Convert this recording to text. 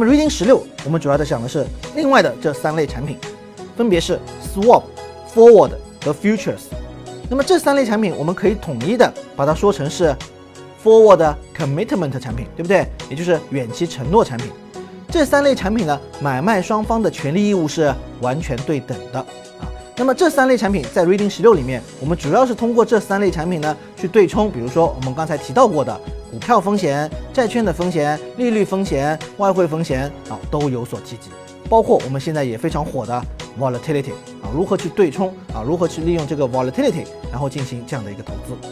那么 Reading 十六，我们主要的讲的是另外的这三类产品，分别是 Swap、Forward 和 Futures。那么这三类产品，我们可以统一的把它说成是 Forward Commitment 产品，对不对？也就是远期承诺产品。这三类产品呢，买卖双方的权利义务是完全对等的啊。那么这三类产品在 Reading 十六里面，我们主要是通过这三类产品呢去对冲，比如说我们刚才提到过的股票风险、债券的风险、利率风险、外汇风险啊，都有所提及。包括我们现在也非常火的 volatility 啊，如何去对冲啊，如何去利用这个 volatility，然后进行这样的一个投资。